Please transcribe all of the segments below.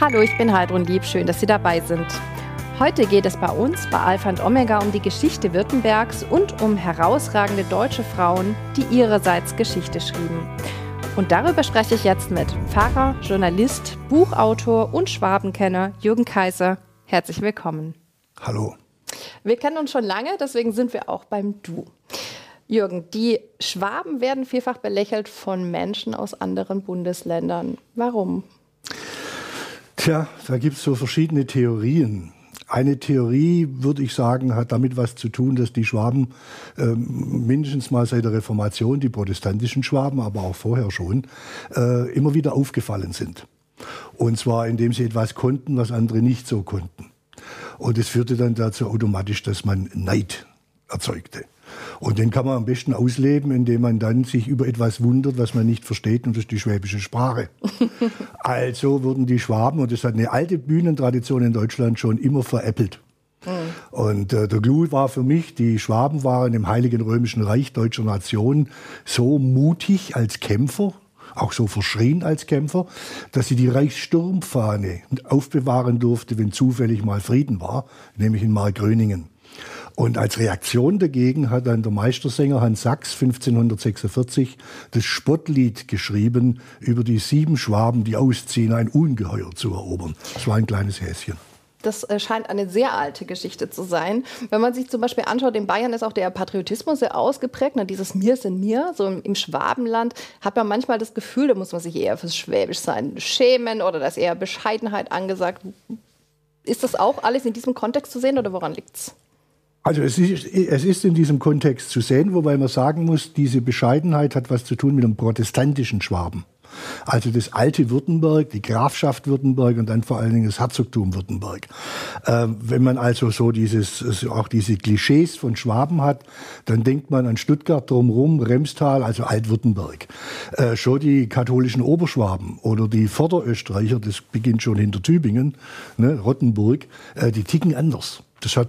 Hallo, ich bin Heidrun Lieb, schön, dass Sie dabei sind. Heute geht es bei uns bei Alpha und Omega um die Geschichte Württembergs und um herausragende deutsche Frauen, die ihrerseits Geschichte schrieben. Und darüber spreche ich jetzt mit Pfarrer, Journalist, Buchautor und Schwabenkenner Jürgen Kaiser. Herzlich willkommen. Hallo. Wir kennen uns schon lange, deswegen sind wir auch beim Du. Jürgen, die Schwaben werden vielfach belächelt von Menschen aus anderen Bundesländern. Warum? Tja, da gibt es so verschiedene Theorien. Eine Theorie, würde ich sagen, hat damit was zu tun, dass die Schwaben äh, mindestens mal seit der Reformation, die protestantischen Schwaben, aber auch vorher schon, äh, immer wieder aufgefallen sind. Und zwar indem sie etwas konnten, was andere nicht so konnten. Und es führte dann dazu automatisch, dass man Neid erzeugte. Und den kann man am besten ausleben, indem man dann sich über etwas wundert, was man nicht versteht, und das ist die schwäbische Sprache. also wurden die Schwaben, und das hat eine alte Bühnentradition in Deutschland schon immer veräppelt. Mhm. Und äh, der Clou war für mich, die Schwaben waren im Heiligen Römischen Reich deutscher Nation so mutig als Kämpfer, auch so verschrien als Kämpfer, dass sie die Reichssturmfahne aufbewahren durfte, wenn zufällig mal Frieden war, nämlich in Markgröningen. Und als Reaktion dagegen hat dann der Meistersänger Hans Sachs 1546 das Spottlied geschrieben über die sieben Schwaben, die ausziehen, ein Ungeheuer zu erobern. Das war ein kleines Häschen. Das äh, scheint eine sehr alte Geschichte zu sein. Wenn man sich zum Beispiel anschaut, in Bayern ist auch der Patriotismus sehr ausgeprägt. Ne? Dieses Mir sind mir, so im, Schwabenland, hat man manchmal das Gefühl, da muss man sich eher fürs Schwäbischsein schämen oder da ist eher Bescheidenheit angesagt. Ist das auch alles in diesem Kontext zu sehen oder woran liegt es? Also es ist, es ist in diesem Kontext zu sehen, wobei man sagen muss, diese Bescheidenheit hat was zu tun mit dem protestantischen Schwaben. Also das alte Württemberg, die Grafschaft Württemberg und dann vor allen Dingen das Herzogtum Württemberg. Ähm, wenn man also so dieses, auch diese Klischees von Schwaben hat, dann denkt man an Stuttgart drumherum, Remstal, also Altwürttemberg. Äh, schon die katholischen Oberschwaben oder die Vorderösterreicher, das beginnt schon hinter Tübingen, ne, Rottenburg, äh, die ticken anders. Das hat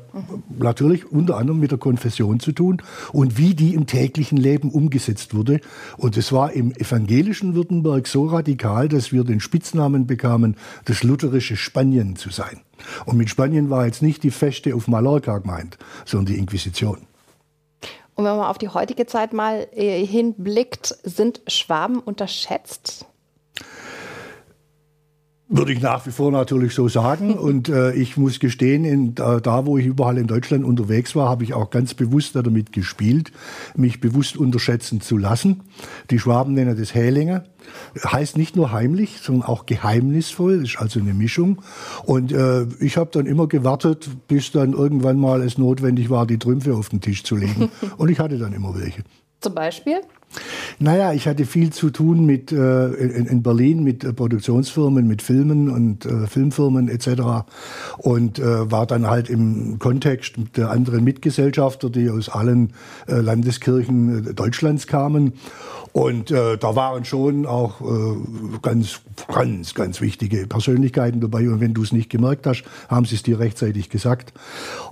natürlich unter anderem mit der Konfession zu tun und wie die im täglichen Leben umgesetzt wurde. Und es war im evangelischen Württemberg so radikal, dass wir den Spitznamen bekamen, das lutherische Spanien zu sein. Und mit Spanien war jetzt nicht die Feste auf Mallorca gemeint, sondern die Inquisition. Und wenn man auf die heutige Zeit mal äh, hinblickt, sind Schwaben unterschätzt? Würde ich nach wie vor natürlich so sagen. Und äh, ich muss gestehen, in, da, da, wo ich überall in Deutschland unterwegs war, habe ich auch ganz bewusst damit gespielt, mich bewusst unterschätzen zu lassen. Die Schwaben nennen das Hählinge. Heißt nicht nur heimlich, sondern auch geheimnisvoll, ist also eine Mischung. Und äh, ich habe dann immer gewartet, bis dann irgendwann mal es notwendig war, die Trümpfe auf den Tisch zu legen. Und ich hatte dann immer welche. Zum Beispiel? Naja, ich hatte viel zu tun mit äh, in, in, Berlin mit äh, Produktionsfirmen, mit Filmen und äh, Filmfirmen etc. Und äh, war dann halt im Kontext mit der anderen Mitgesellschafter, die aus allen äh, Landeskirchen äh, Deutschlands kamen. Und da waren schon auch ganz, ganz, ganz wichtige Persönlichkeiten dabei. Und wenn du es nicht gemerkt hast, haben sie es dir rechtzeitig gesagt.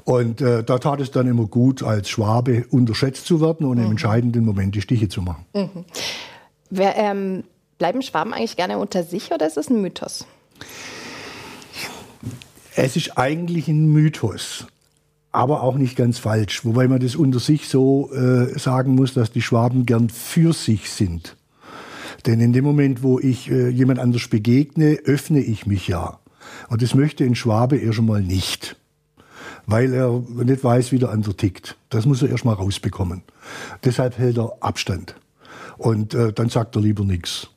Und da tat es dann immer gut, als Schwabe unterschätzt zu werden und mhm. im entscheidenden Moment die Stiche zu machen. Mhm. Wer, ähm, bleiben Schwaben eigentlich gerne unter sich oder ist es ein Mythos? Es ist eigentlich ein Mythos aber auch nicht ganz falsch. Wobei man das unter sich so äh, sagen muss, dass die Schwaben gern für sich sind. Denn in dem Moment, wo ich äh, jemand anders begegne, öffne ich mich ja. Und das möchte ein Schwabe erst einmal nicht. Weil er nicht weiß, wie der andere tickt. Das muss er erst mal rausbekommen. Deshalb hält er Abstand. Und äh, dann sagt er lieber nichts.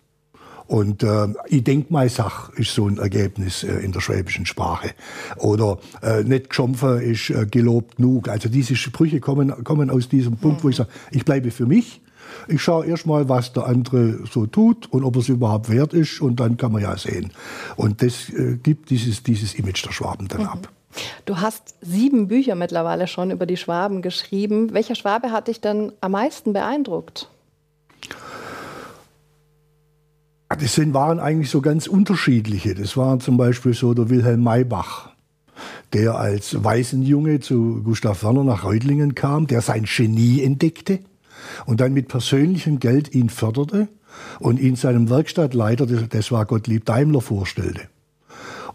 Und äh, ich denke mal, Sach ist so ein Ergebnis äh, in der schwäbischen Sprache. Oder äh, nicht geschompfen ist äh, gelobt genug. Also diese Sprüche kommen, kommen aus diesem Punkt, wo ich sage, ich bleibe für mich. Ich schaue erstmal, was der andere so tut und ob es überhaupt wert ist und dann kann man ja sehen. Und das äh, gibt dieses, dieses Image der Schwaben dann mhm. ab. Du hast sieben Bücher mittlerweile schon über die Schwaben geschrieben. Welcher Schwabe hat dich denn am meisten beeindruckt? Das sind, waren eigentlich so ganz unterschiedliche. Das war zum Beispiel so der Wilhelm Maybach, der als Waisenjunge zu Gustav Werner nach Reutlingen kam, der sein Genie entdeckte und dann mit persönlichem Geld ihn förderte und ihn seinem Werkstattleiter, das war Gottlieb Daimler, vorstellte.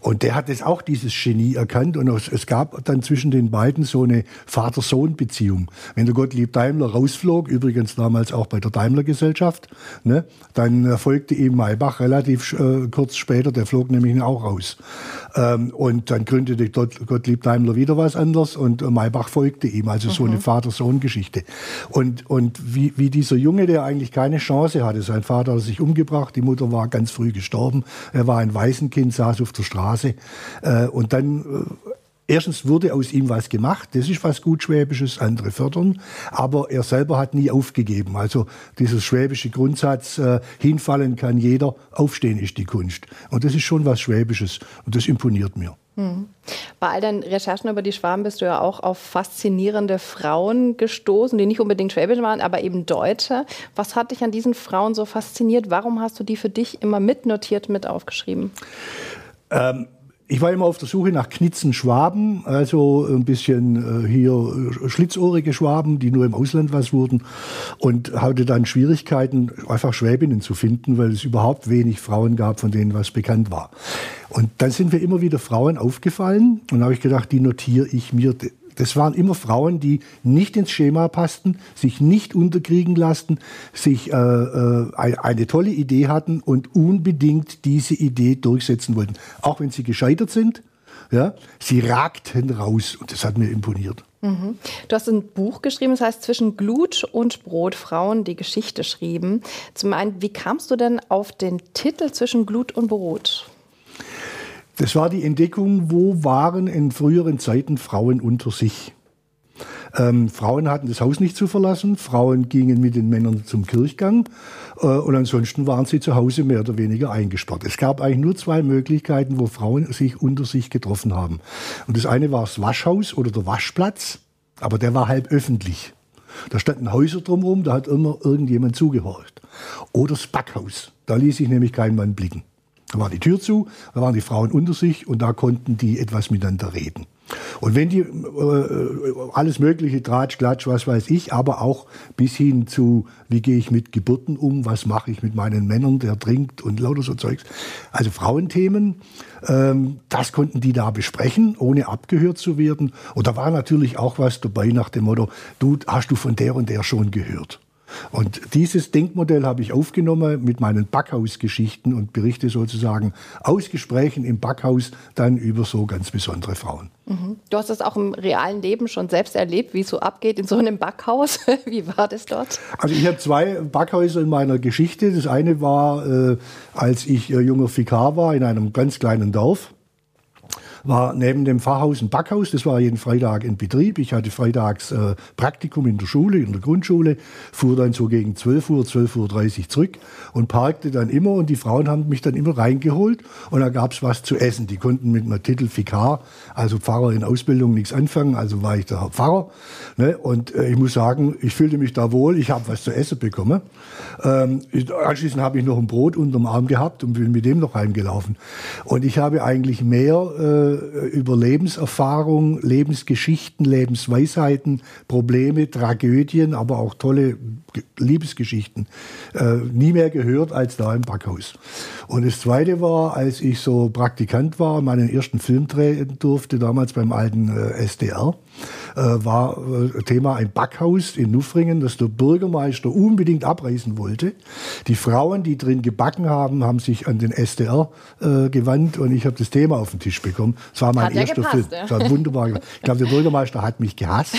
Und der hat es auch dieses Genie erkannt und es gab dann zwischen den beiden so eine Vater-Sohn-Beziehung. Wenn der Gottlieb Daimler rausflog, übrigens damals auch bei der Daimler-Gesellschaft, ne, dann folgte ihm Maybach relativ äh, kurz später, der flog nämlich auch raus. Ähm, und dann gründete Gottlieb Daimler wieder was anderes und Maybach folgte ihm. Also so eine mhm. Vater-Sohn-Geschichte. Und, und wie, wie dieser Junge, der eigentlich keine Chance hatte, sein Vater hat sich umgebracht, die Mutter war ganz früh gestorben, er war ein Waisenkind, saß auf der Straße. Äh, und dann äh, Erstens wurde aus ihm was gemacht, das ist was gut Schwäbisches, andere fördern, aber er selber hat nie aufgegeben. Also dieser schwäbische Grundsatz, äh, hinfallen kann jeder, aufstehen ist die Kunst. Und das ist schon was Schwäbisches und das imponiert mir. Hm. Bei all deinen Recherchen über die Schwaben bist du ja auch auf faszinierende Frauen gestoßen, die nicht unbedingt schwäbisch waren, aber eben Deutsche. Was hat dich an diesen Frauen so fasziniert? Warum hast du die für dich immer mitnotiert, mit aufgeschrieben? Ähm ich war immer auf der Suche nach Knitzen Schwaben, also ein bisschen äh, hier äh, schlitzohrige Schwaben, die nur im Ausland was wurden und hatte dann Schwierigkeiten, einfach Schwäbinnen zu finden, weil es überhaupt wenig Frauen gab, von denen was bekannt war. Und dann sind mir immer wieder Frauen aufgefallen und habe ich gedacht, die notiere ich mir das waren immer Frauen, die nicht ins Schema passten, sich nicht unterkriegen lassen, sich äh, äh, eine tolle Idee hatten und unbedingt diese Idee durchsetzen wollten. Auch wenn sie gescheitert sind, ja, sie ragten raus und das hat mir imponiert. Mhm. Du hast ein Buch geschrieben, das heißt Zwischen Glut und Brot, Frauen, die Geschichte schrieben. Zum einen, wie kamst du denn auf den Titel Zwischen Glut und Brot? Das war die Entdeckung, wo waren in früheren Zeiten Frauen unter sich. Ähm, Frauen hatten das Haus nicht zu verlassen, Frauen gingen mit den Männern zum Kirchgang äh, und ansonsten waren sie zu Hause mehr oder weniger eingesperrt. Es gab eigentlich nur zwei Möglichkeiten, wo Frauen sich unter sich getroffen haben. Und das eine war das Waschhaus oder der Waschplatz, aber der war halb öffentlich. Da standen Häuser drumherum, da hat immer irgendjemand zugehorcht. Oder das Backhaus, da ließ sich nämlich kein Mann blicken. Da war die Tür zu, da waren die Frauen unter sich und da konnten die etwas miteinander reden. Und wenn die äh, alles mögliche, Tratsch, Klatsch, was weiß ich, aber auch bis hin zu, wie gehe ich mit Geburten um, was mache ich mit meinen Männern, der trinkt und lauter so Zeugs. Also Frauenthemen, ähm, das konnten die da besprechen, ohne abgehört zu werden. Und da war natürlich auch was dabei nach dem Motto, du hast du von der und der schon gehört. Und dieses Denkmodell habe ich aufgenommen mit meinen Backhausgeschichten und berichte sozusagen aus Gesprächen im Backhaus dann über so ganz besondere Frauen. Mhm. Du hast das auch im realen Leben schon selbst erlebt, wie es so abgeht in so einem Backhaus. wie war das dort? Also ich habe zwei Backhäuser in meiner Geschichte. Das eine war, äh, als ich äh, junger Vikar war in einem ganz kleinen Dorf war neben dem Pfarrhaus ein Backhaus. Das war jeden Freitag in Betrieb. Ich hatte freitags äh, Praktikum in der Schule, in der Grundschule, fuhr dann so gegen 12 Uhr, 12.30 Uhr zurück und parkte dann immer. Und die Frauen haben mich dann immer reingeholt und da gab es was zu essen. Die konnten mit meinem Titel Vikar, also Pfarrer in Ausbildung, nichts anfangen. Also war ich der Pfarrer. Ne? Und äh, ich muss sagen, ich fühlte mich da wohl. Ich habe was zu essen bekommen. Ähm, anschließend habe ich noch ein Brot unterm Arm gehabt und bin mit dem noch heimgelaufen. Und ich habe eigentlich mehr äh, über Lebenserfahrung, Lebensgeschichten, Lebensweisheiten, Probleme, Tragödien, aber auch tolle Liebesgeschichten äh, nie mehr gehört als da im Backhaus. Und das Zweite war, als ich so Praktikant war, meinen ersten Film drehen durfte, damals beim alten äh, SDR, äh, war äh, Thema ein Backhaus in Nuffringen, das der Bürgermeister unbedingt abreißen wollte. Die Frauen, die drin gebacken haben, haben sich an den SDR äh, gewandt und ich habe das Thema auf den Tisch bekommen. Es war mein hat erster gepasst, Film. Das war wunderbar. Ich glaube, der Bürgermeister hat mich gehasst.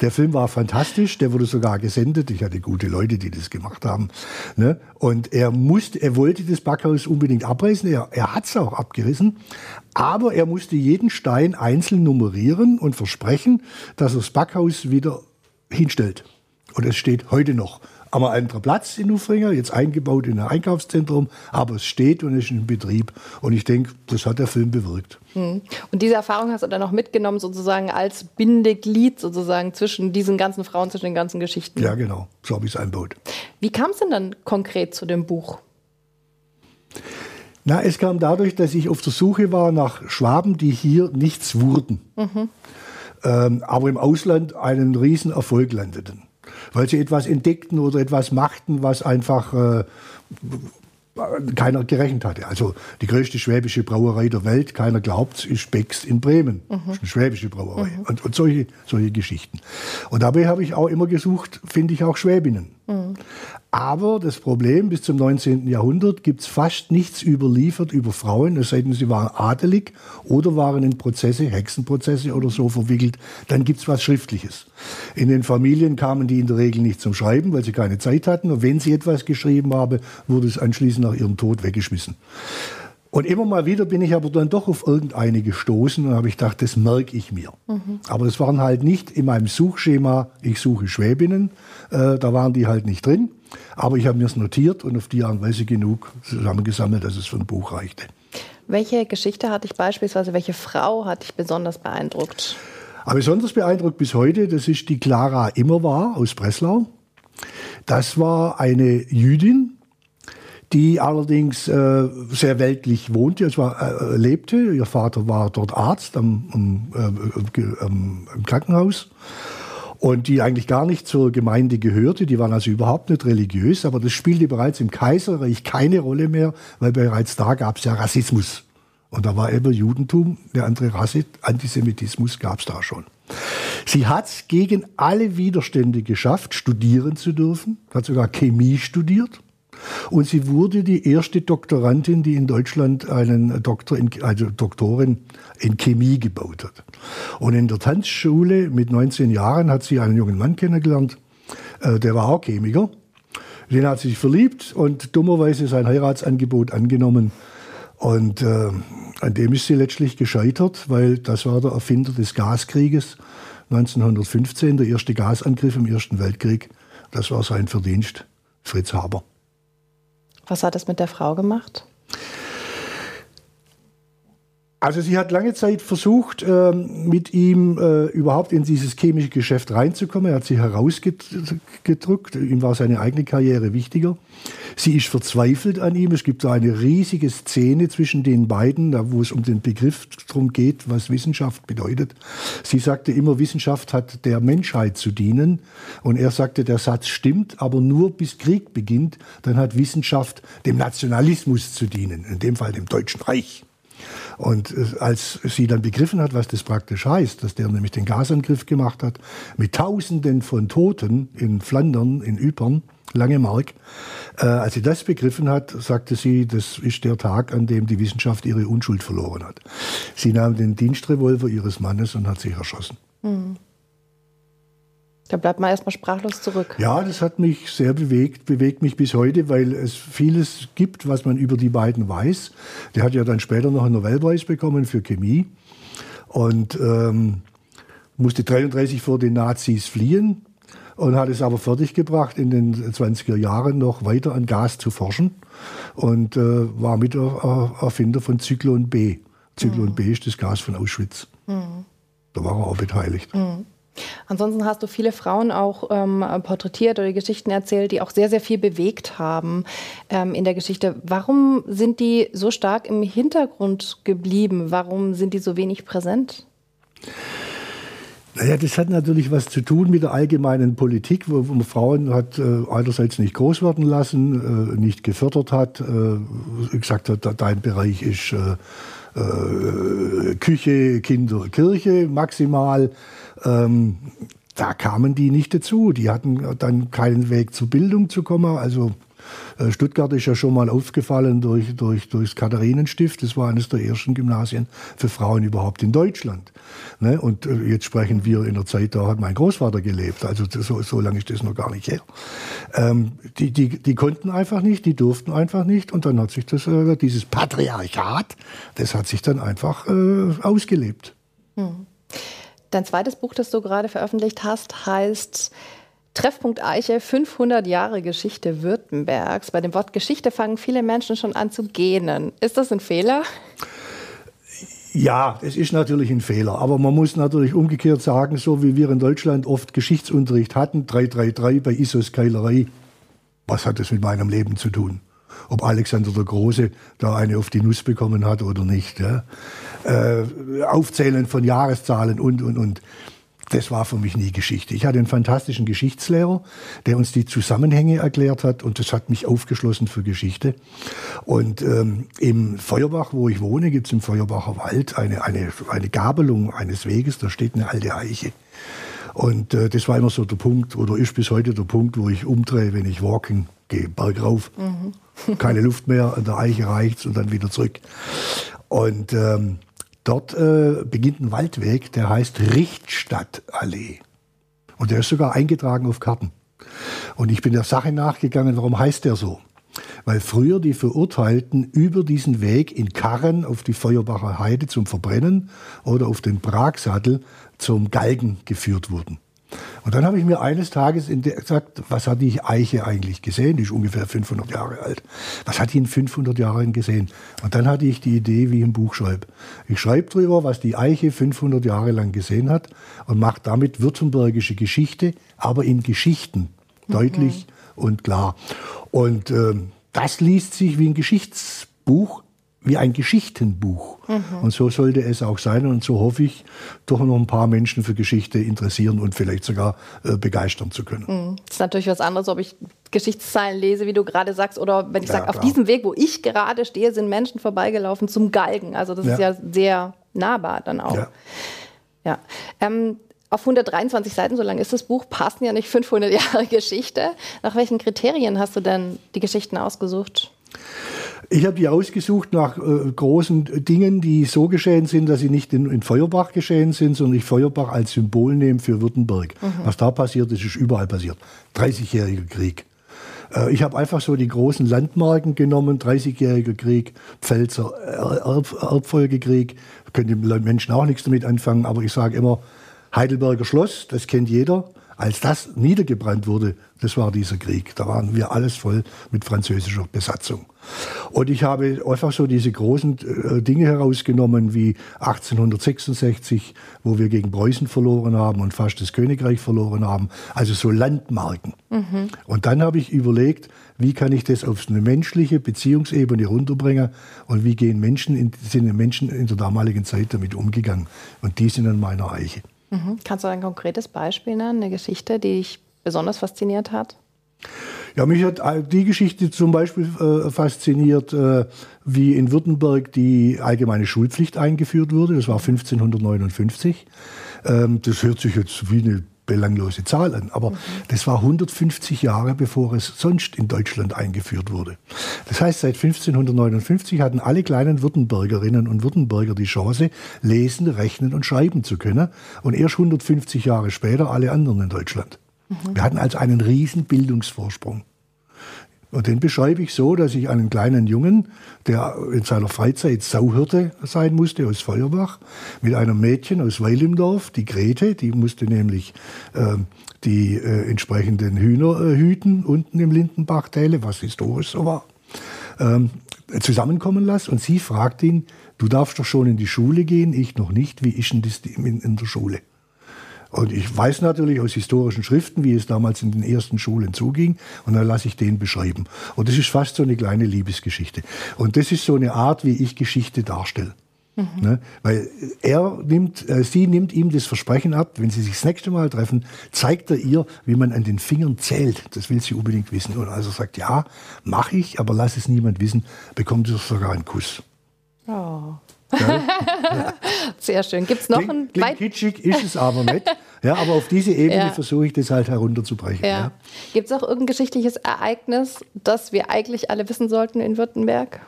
Der Film war fantastisch, der wurde sogar gesendet. Ich hatte gute Leute, die das gemacht haben. Ne? Und er musste, er wollte das Backhaus unbedingt abreißen. Er, er hat es auch abgerissen. Aber er musste jeden Stein einzeln nummerieren und versprechen, dass er das Backhaus wieder hinstellt. Und es steht heute noch am anderen Platz in Ufringer, jetzt eingebaut in ein Einkaufszentrum, aber es steht und ist in Betrieb. Und ich denke, das hat der Film bewirkt. Hm. Und diese Erfahrung hast du dann noch mitgenommen, sozusagen als Bindeglied sozusagen zwischen diesen ganzen Frauen, zwischen den ganzen Geschichten? Ja, genau. So habe ich es einbaut. Wie kam es denn dann konkret zu dem Buch? Na, es kam dadurch, dass ich auf der Suche war nach Schwaben, die hier nichts wurden, mhm. ähm, aber im Ausland einen riesen Erfolg landeten, weil sie etwas entdeckten oder etwas machten, was einfach äh, keiner gerechnet hatte. Also die größte schwäbische Brauerei der Welt, keiner glaubt, ist Becks in Bremen. Mhm. Das ist eine schwäbische Brauerei. Mhm. Und, und, solche, solche Geschichten. Und dabei habe ich auch immer gesucht, finde ich auch Schwäbinnen. Mhm. Aber das Problem, bis zum 19. Jahrhundert gibt es fast nichts überliefert über Frauen, es sei denn, sie waren adelig oder waren in Prozesse, Hexenprozesse oder so verwickelt. Dann gibt es was Schriftliches. In den Familien kamen die in der Regel nicht zum Schreiben, weil sie keine Zeit hatten. Und wenn sie etwas geschrieben haben, wurde es anschließend nach ihrem Tod weggeschmissen. Und immer mal wieder bin ich aber dann doch auf irgendeine gestoßen und habe ich gedacht, das merke ich mir. Mhm. Aber das waren halt nicht in meinem Suchschema, ich suche Schwäbinnen, äh, da waren die halt nicht drin. Aber ich habe mir es notiert und auf die Art und Weise genug zusammengesammelt, dass es für ein Buch reichte. Welche Geschichte hat dich beispielsweise, welche Frau hat dich besonders beeindruckt? Aber besonders beeindruckt bis heute, das ist die Clara Immerwahr aus Breslau. Das war eine Jüdin, die allerdings äh, sehr weltlich wohnte, also äh, lebte. Ihr Vater war dort Arzt am, am, äh, am, im Krankenhaus und die eigentlich gar nicht zur Gemeinde gehörte. Die waren also überhaupt nicht religiös, aber das spielte bereits im Kaiserreich keine Rolle mehr, weil bereits da gab es ja Rassismus. Und da war eben Judentum, eine andere Rasse, Antisemitismus gab es da schon. Sie hat es gegen alle Widerstände geschafft, studieren zu dürfen, hat sogar Chemie studiert und sie wurde die erste Doktorandin, die in Deutschland einen Doktor in, also Doktorin in Chemie gebaut hat. Und in der Tanzschule mit 19 Jahren hat sie einen jungen Mann kennengelernt, äh, der war auch Chemiker. Den hat sie sich verliebt und dummerweise sein Heiratsangebot angenommen. Und äh, an dem ist sie letztlich gescheitert, weil das war der Erfinder des Gaskrieges 1915, der erste Gasangriff im Ersten Weltkrieg. Das war sein Verdienst, Fritz Haber. Was hat das mit der Frau gemacht? Also sie hat lange Zeit versucht, ähm, mit ihm äh, überhaupt in dieses chemische Geschäft reinzukommen. Er hat sie herausgedrückt. Ihm war seine eigene Karriere wichtiger. Sie ist verzweifelt an ihm. Es gibt so eine riesige Szene zwischen den beiden, wo es um den Begriff darum geht, was Wissenschaft bedeutet. Sie sagte immer, Wissenschaft hat der Menschheit zu dienen. Und er sagte, der Satz stimmt, aber nur bis Krieg beginnt. Dann hat Wissenschaft dem Nationalismus zu dienen, in dem Fall dem Deutschen Reich. Und äh, als sie dann begriffen hat, was das praktisch heißt, dass der nämlich den Gasangriff gemacht hat, mit Tausenden von Toten in Flandern, in Ypern, Langemark, äh, als sie das begriffen hat, sagte sie, das ist der Tag, an dem die Wissenschaft ihre Unschuld verloren hat. Sie nahm den Dienstrevolver ihres Mannes und hat sich erschossen. Mhm. Da bleibt man erstmal sprachlos zurück. Ja, das hat mich sehr bewegt, bewegt mich bis heute, weil es vieles gibt, was man über die beiden weiß. Der hat ja dann später noch einen Nobelpreis bekommen für Chemie und ähm, musste 33 vor den Nazis fliehen und hat es aber fertiggebracht, in den 20er Jahren noch weiter an Gas zu forschen und äh, war mit Erfinder von Zyklon B. Zyklon mhm. B ist das Gas von Auschwitz. Mhm. Da war er auch beteiligt. Mhm. Ansonsten hast du viele Frauen auch ähm, porträtiert oder Geschichten erzählt, die auch sehr, sehr viel bewegt haben ähm, in der Geschichte. Warum sind die so stark im Hintergrund geblieben? Warum sind die so wenig präsent? Naja, das hat natürlich was zu tun mit der allgemeinen Politik, wo man Frauen hat äh, einerseits nicht groß werden lassen, äh, nicht gefördert hat, äh, gesagt hat, dein Bereich ist äh, Küche, Kinder, Kirche maximal. Ähm, da kamen die nicht dazu. Die hatten dann keinen Weg zur Bildung zu kommen. Also Stuttgart ist ja schon mal aufgefallen durch, durch, durchs Katharinenstift. Das war eines der ersten Gymnasien für Frauen überhaupt in Deutschland. Ne? Und äh, jetzt sprechen wir in der Zeit, da hat mein Großvater gelebt. Also so, so lange ist das noch gar nicht her. Ähm, die, die, die konnten einfach nicht, die durften einfach nicht. Und dann hat sich das, äh, dieses Patriarchat, das hat sich dann einfach äh, ausgelebt. Hm. Dein zweites Buch, das du gerade veröffentlicht hast, heißt Treffpunkt Eiche, 500 Jahre Geschichte Württembergs. Bei dem Wort Geschichte fangen viele Menschen schon an zu gähnen. Ist das ein Fehler? Ja, es ist natürlich ein Fehler. Aber man muss natürlich umgekehrt sagen, so wie wir in Deutschland oft Geschichtsunterricht hatten, 333 bei Isos Keilerei, was hat das mit meinem Leben zu tun? ob Alexander der Große da eine auf die Nuss bekommen hat oder nicht. Ja. Äh, Aufzählen von Jahreszahlen und, und, und. Das war für mich nie Geschichte. Ich hatte einen fantastischen Geschichtslehrer, der uns die Zusammenhänge erklärt hat und das hat mich aufgeschlossen für Geschichte. Und ähm, im Feuerbach, wo ich wohne, gibt es im Feuerbacher Wald eine, eine, eine Gabelung eines Weges, da steht eine alte Eiche. Und äh, das war immer so der Punkt, oder ist bis heute der Punkt, wo ich umdrehe, wenn ich walking gehe, bergauf. Mhm. Keine Luft mehr, an der Eiche reicht's und dann wieder zurück. Und ähm, Dort äh, beginnt ein Waldweg, der heißt Richtstadtallee. Und der ist sogar eingetragen auf Karten. Und ich bin der Sache nachgegangen, warum heißt der so? Weil früher die Verurteilten über diesen Weg in Karren auf die Feuerbacher Heide zum Verbrennen oder auf den Pragsattel zum Galgen geführt wurden. Und dann habe ich mir eines Tages gesagt, was hat die Eiche eigentlich gesehen? Die ist ungefähr 500 Jahre alt. Was hat die in 500 Jahren gesehen? Und dann hatte ich die Idee, wie ich ein Buch schreibe. Ich schreibe darüber, was die Eiche 500 Jahre lang gesehen hat und mache damit württembergische Geschichte, aber in Geschichten, mhm. deutlich und klar. Und äh, das liest sich wie ein Geschichtsbuch, wie ein Geschichtenbuch. Mhm. Und so sollte es auch sein. Und so hoffe ich, doch noch ein paar Menschen für Geschichte interessieren und vielleicht sogar äh, begeistern zu können. Mhm. Das ist natürlich was anderes, ob ich Geschichtszeilen lese, wie du gerade sagst, oder wenn ich ja, sage, auf diesem Weg, wo ich gerade stehe, sind Menschen vorbeigelaufen zum Galgen. Also das ja. ist ja sehr nahbar dann auch. Ja. ja. Ähm, auf 123 Seiten, so lang ist das Buch, passen ja nicht 500 Jahre Geschichte. Nach welchen Kriterien hast du denn die Geschichten ausgesucht? Ich habe die ausgesucht nach äh, großen Dingen, die so geschehen sind, dass sie nicht in, in, Feuerbach geschehen sind, sondern ich Feuerbach als Symbol nehme für Württemberg. Mhm. Was da passiert ist, ist überall passiert. 30-jähriger Krieg. Äh, ich habe einfach so die großen Landmarken genommen, 30-jähriger Krieg, Pfälzer Erb Erbfolgekrieg, können die Menschen auch nichts damit anfangen, aber ich sage immer, Heidelberger Schloss, das kennt jeder. Als das niedergebrannt wurde, das war dieser Krieg. Da waren wir alles voll mit französischer Besatzung. Und ich habe einfach so diese großen äh, Dinge herausgenommen wie 1866, wo wir gegen Preußen verloren haben und fast das Königreich verloren haben. Also so Landmarken. Mhm. Und dann habe ich überlegt, wie kann ich das auf eine menschliche Beziehungsebene runterbringen und wie gehen Menschen in, sind Menschen in der damaligen Zeit damit umgegangen. Und die sind an meiner Eiche. Mhm. Kannst du ein konkretes Beispiel nennen, eine Geschichte, die dich besonders fasziniert hat? Ja, mich hat die Geschichte zum Beispiel äh, fasziniert, äh, wie in Württemberg die allgemeine Schulpflicht eingeführt wurde. Das war 1559. Ähm, das hört sich jetzt wie eine belanglose Zahl an, aber mhm. das war 150 Jahre, bevor es sonst in Deutschland eingeführt wurde. Das heißt, seit 1559 hatten alle kleinen Württembergerinnen und Württemberger die Chance, lesen, rechnen und schreiben zu können und erst 150 Jahre später alle anderen in Deutschland. Wir hatten also einen riesen Bildungsvorsprung. Und den beschreibe ich so, dass ich einen kleinen Jungen, der in seiner Freizeit Sauhirte sein musste aus Feuerbach, mit einem Mädchen aus Weilimdorf, die Grete, die musste nämlich äh, die äh, entsprechenden Hühner äh, hüten unten im Lindenbachtäle, was historisch so war, ähm, zusammenkommen lasse. Und sie fragt ihn, du darfst doch schon in die Schule gehen, ich noch nicht, wie ist denn das in, in der Schule? Und ich weiß natürlich aus historischen Schriften, wie es damals in den ersten Schulen zuging. Und dann lasse ich den beschreiben. Und das ist fast so eine kleine Liebesgeschichte. Und das ist so eine Art, wie ich Geschichte darstelle. Mhm. Ne? Weil er nimmt, äh, sie nimmt ihm das Versprechen ab, wenn sie sich das nächste Mal treffen, zeigt er ihr, wie man an den Fingern zählt. Das will sie unbedingt wissen. Und also sagt, ja, mache ich, aber lass es niemand wissen, bekommt sie sogar einen Kuss. Oh. Ja. Sehr schön. Gibt es noch ein Klingt kitschig, ist es aber nicht. Ja, aber auf diese Ebene ja. versuche ich das halt herunterzubrechen. Ja. Ja. Gibt es auch irgendein geschichtliches Ereignis, das wir eigentlich alle wissen sollten in Württemberg?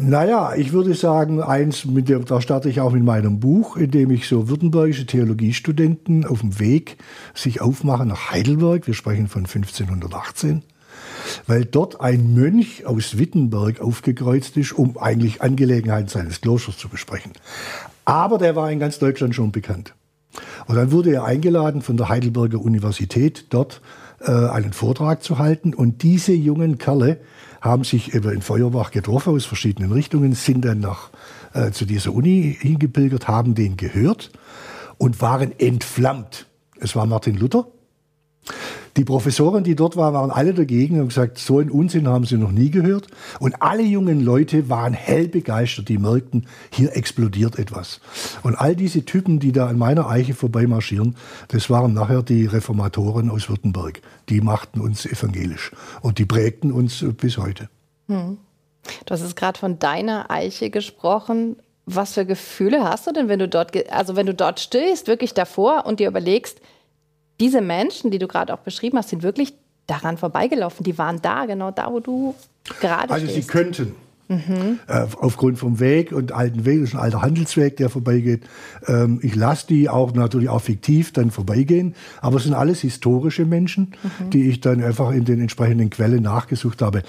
Naja, ich würde sagen, eins, mit dem, da starte ich auch mit meinem Buch, in dem ich so württembergische Theologiestudenten auf dem Weg sich aufmachen nach Heidelberg. Wir sprechen von 1518 weil dort ein Mönch aus Wittenberg aufgekreuzt ist, um eigentlich Angelegenheiten seines Klosters zu besprechen. Aber der war in ganz Deutschland schon bekannt. Und dann wurde er eingeladen von der Heidelberger Universität, dort äh, einen Vortrag zu halten. Und diese jungen Kerle haben sich eben in Feuerbach getroffen aus verschiedenen Richtungen, sind dann nach, äh, zu dieser Uni hingepilgert, haben den gehört und waren entflammt. Es war Martin Luther, Die Professoren, die dort waren, waren alle dagegen und haben gesagt, so einen Unsinn haben sie noch nie gehört. Und alle jungen Leute waren hell begeistert, die merkten, hier explodiert etwas. Und all diese Typen, die da an meiner Eiche vorbeimarschieren, das waren nachher die Reformatoren aus Württemberg. Die machten uns evangelisch und die prägten uns bis heute. Hm. Du hast es gerade von deiner Eiche gesprochen. Was für Gefühle hast du denn, wenn du dort, also wenn du dort stehst, wirklich davor und dir überlegst, diese Menschen, die du gerade auch beschrieben hast, sind wirklich daran vorbeigelaufen. Die waren da, genau da, wo du gerade also stehst. Also sie könnten. Mhm. Äh, aufgrund vom Weg und alten Weg, das ist ein alter Handelsweg, der vorbeigeht. Ähm, ich lasse die auch natürlich auch fiktiv dann vorbeigehen, aber es sind alles historische Menschen, mhm. die ich dann einfach in den entsprechenden Quellen nachgesucht habe.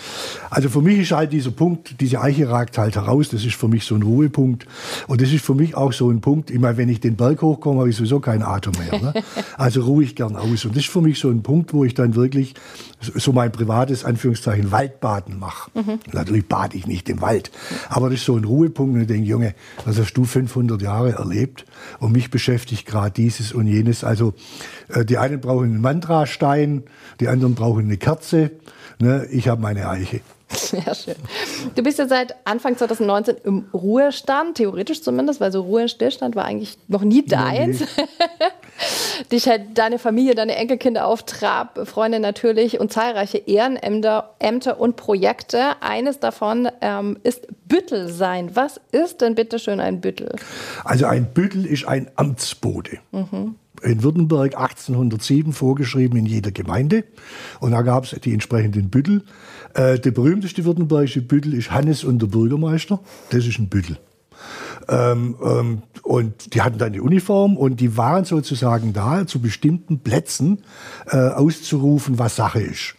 Also für mich ist halt dieser Punkt, diese Eiche ragt halt heraus, das ist für mich so ein Ruhepunkt und das ist für mich auch so ein Punkt, ich meine, wenn ich den Berg hochkomme, habe ich sowieso keinen Atem mehr. Ne? Also ruhe ich gern aus und das ist für mich so ein Punkt, wo ich dann wirklich so mein privates, Anführungszeichen, Waldbaden mache. Mhm. Natürlich bade ich nicht im Wald. Aber das ist so ein Ruhepunkt und ich denke, Junge, was hast du 500 Jahre erlebt? Und mich beschäftigt gerade dieses und jenes. Also äh, die einen brauchen einen Mantrastein, die anderen brauchen eine Kerze. Ne? Ich habe meine Eiche. Sehr schön. Du bist ja seit Anfang 2019 im Ruhestand, theoretisch zumindest, weil so Ruhe und Stillstand war eigentlich noch nie deins. Dich halt deine Familie, deine Enkelkinder auf Trab, Freunde natürlich und zahlreiche Ehrenämter Ämter und Projekte. Eines davon ähm, ist Büttel sein. Was ist denn bitte schön ein Büttel? Also ein Büttel ist ein Amtsbote. Mhm in Württemberg 1807 vorgeschrieben in jeder Gemeinde. Und da gab es die entsprechenden Büttel. Äh, der berühmteste württembergische Büttel ist Hannes und der Bürgermeister. Das ist ein Büttel. Ähm, ähm, und die hatten dann die Uniform und die waren sozusagen da, zu bestimmten Plätzen äh, auszurufen, was Sache ist.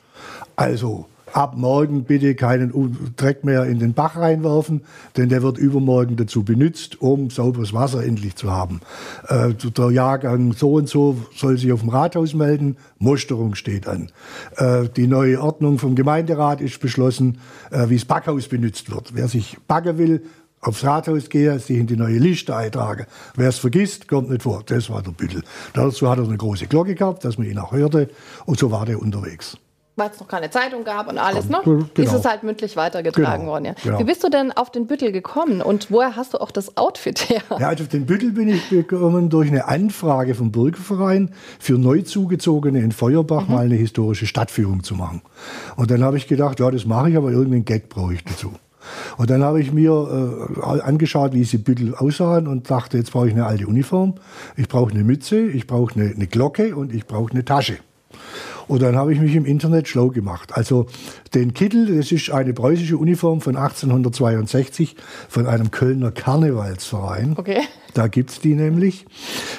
Also ab morgen bitte keinen Dreck mehr in den Bach reinwerfen, denn der wird übermorgen dazu benutzt, um sauberes Wasser endlich zu haben. Äh, der Jahrgang so und so soll sich auf dem Rathaus melden, Musterung steht an. Äh, die neue Ordnung vom Gemeinderat ist beschlossen, äh, wie das Backhaus benutzt wird. Wer sich backen will, aufs Rathaus gehe, sich in die neue Liste eintrage. Wer es vergisst, kommt nicht vor. Das war der Büttel. Dazu hat er eine große Glocke gehabt, dass man ihn auch hörte. Und so war der unterwegs weil es noch keine Zeitung gab und alles, ne? Genau. Ist es halt mündlich weitergetragen genau. worden, ja. Genau. Wie bist du denn auf den Büttel gekommen und woher hast du auch das Outfit her? Ja, also auf den Büttel bin ich gekommen durch eine Anfrage vom Bürgerverein für Neuzugezogene in Feuerbach mhm. mal eine historische Stadtführung zu machen. Und dann habe ich gedacht, ja, das mache ich, aber irgendeinen Gag brauche ich dazu. Und dann habe ich mir äh, angeschaut, wie diese Büttel aussahen und dachte, jetzt brauche ich eine alte Uniform, ich brauche eine Mütze, ich brauche eine, eine Glocke und ich brauche eine Tasche. Und dann habe ich mich im Internet schlau gemacht. Also den Kittel, das ist eine preußische Uniform von 1862 von einem Kölner Karnevalsverein. Okay. Da gibt es die nämlich.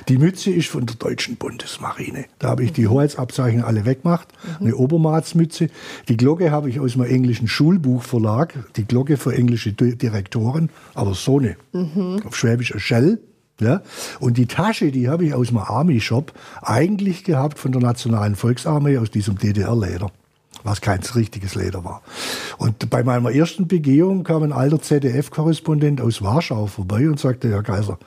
Die Mütze ist von der deutschen Bundesmarine. Da habe ich die Hoheitsabzeichen alle weggemacht. Mhm. Eine Obermaßmütze. Die Glocke habe ich aus meinem englischen Schulbuchverlag. Die Glocke für englische Direktoren. Aber so eine. Mhm. Auf Schwäbisch Schell. Ja? Und die Tasche, die habe ich aus dem Army-Shop eigentlich gehabt von der Nationalen Volksarmee aus diesem DDR-Leder was kein richtiges Leder war. Und bei meiner ersten Begehung kam ein alter ZDF-Korrespondent aus Warschau vorbei und sagte, Herr Kaiser,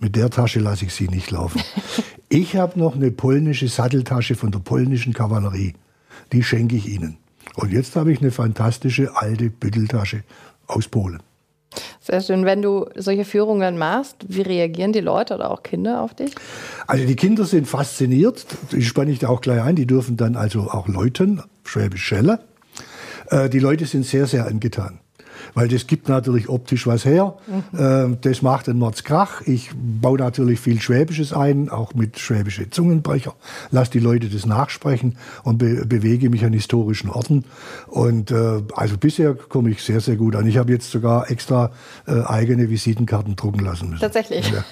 mit der Tasche lasse ich Sie nicht laufen. ich habe noch eine polnische Satteltasche von der polnischen Kavallerie. Die schenke ich Ihnen. Und jetzt habe ich eine fantastische alte Bütteltasche aus Polen. Sehr schön. Wenn du solche Führungen machst, wie reagieren die Leute oder auch Kinder auf dich? Also die Kinder sind fasziniert. Die spanne ich da auch gleich ein. Die dürfen dann also auch läuten, Schwäbisch Schelle. Äh, die Leute sind sehr, sehr angetan weil das gibt natürlich optisch was her. Mhm. das macht einen Mordskrach. Ich baue natürlich viel Schwäbisches ein, auch mit schwäbische Zungenbrecher. Lass die Leute das nachsprechen und be bewege mich an historischen Orten. Und äh, also bisher komme ich sehr, sehr gut an. Ich habe jetzt sogar extra äh, eigene Visitenkarten drucken lassen müssen. Tatsächlich. Ja.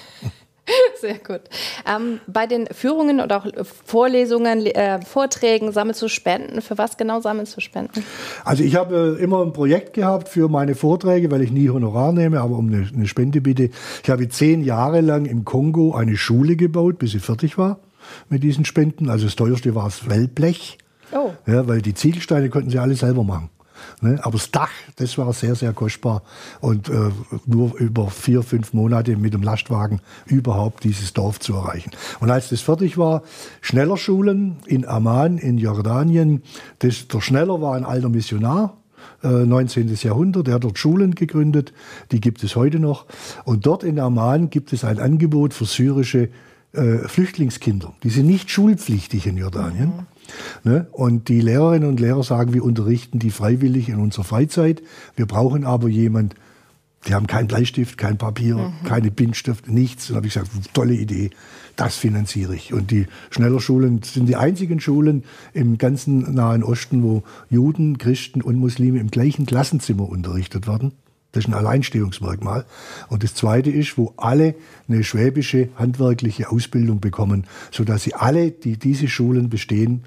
Sehr gut. Ähm, bei den Führungen oder auch Vorlesungen, äh, Vorträgen sammelst du Spenden. Für was genau sammelst du Spenden? Also ich habe äh, immer ein Projekt gehabt für meine Vorträge, weil ich nie Honorar nehme, aber um eine, eine Spende bitte. Ich habe zehn Jahre lang im Kongo eine Schule gebaut, bis sie fertig war mit diesen Spenden. Also das teuerste war das Wellblech. Oh. Ja, weil die Ziegelsteine konnten sie alle selber machen. Ne? Aber das Dach, das war sehr, sehr kostbar. Und äh, nur über vier, fünf Monate mit dem Lastwagen überhaupt dieses Dorf zu erreichen. Und als das fertig war, Schnellerschulen in Amman in Jordanien. Das, der Schneller war ein alter Missionar, 19. Äh, Jahrhundert. Er hat dort Schulen gegründet, die gibt es heute noch. Und dort in Amman gibt es ein Angebot für syrische äh, Flüchtlingskinder. Die sind nicht schulpflichtig in Jordanien. Mhm. Ne? Und die Lehrerinnen und Lehrer sagen, wir unterrichten die freiwillig in unserer Freizeit. Wir brauchen aber jemand, die haben keinen Bleistift, kein Papier, mhm. keine Bindstift, nichts. Und habe ich gesagt, tolle Idee, das finanziere ich. Und die Schnellerschulen sind die einzigen Schulen im ganzen Nahen Osten, wo Juden, Christen und Muslime im gleichen Klassenzimmer unterrichtet werden. Das ist ein Alleinstehungsmerkmal. Und das Zweite ist, wo alle eine schwäbische handwerkliche Ausbildung bekommen, sodass sie alle, die diese Schulen bestehen,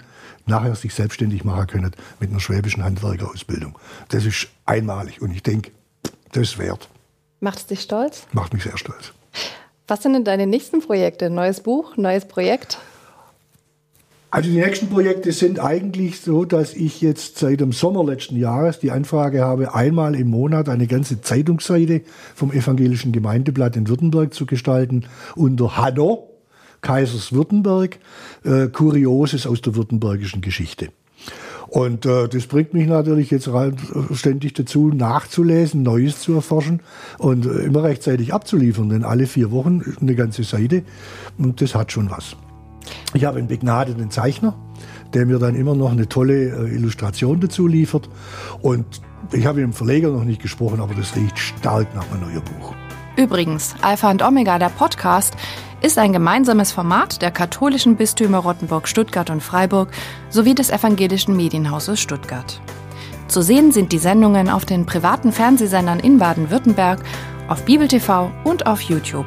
nachher sich selbstständig machen können mit einer schwäbischen Handwerkerausbildung. Das ist einmalig und ich denke, das ist wert. Macht es dich stolz? Macht mich sehr stolz. Was sind denn deine nächsten Projekte? Neues Buch, neues Projekt? Also die nächsten Projekte sind eigentlich so, dass ich jetzt seit dem Sommer letzten Jahres die Anfrage habe, einmal im Monat eine ganze Zeitungsseite vom Evangelischen Gemeindeblatt in Württemberg zu gestalten unter Hanno, Kaiserswürttemberg, äh, Kurioses aus der württembergischen Geschichte. Und äh, das bringt mich natürlich jetzt äh, ständig dazu, nachzulesen, Neues zu erforschen und äh, immer rechtzeitig abzuliefern. Denn alle vier Wochen eine ganze Seite und das hat schon was. Ich habe einen begnadeten Zeichner, der mir dann immer noch eine tolle äh, Illustration dazu liefert. Und ich habe mit dem Verleger noch nicht gesprochen, aber das riecht stark nach einem neuen Buch. Übrigens, Alpha und Omega, der Podcast, ist ein gemeinsames Format der katholischen Bistümer Rottenburg, Stuttgart und Freiburg sowie des evangelischen Medienhauses Stuttgart. Zu sehen sind die Sendungen auf den privaten Fernsehsendern in Baden-Württemberg, auf Bibel TV und auf YouTube.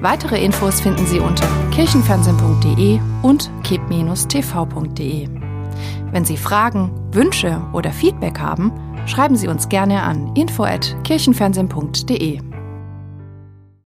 Weitere Infos finden Sie unter kirchenfernsehen.de und kip-tv.de. Wenn Sie Fragen, Wünsche oder Feedback haben, schreiben Sie uns gerne an info@kirchenfernsehen.de.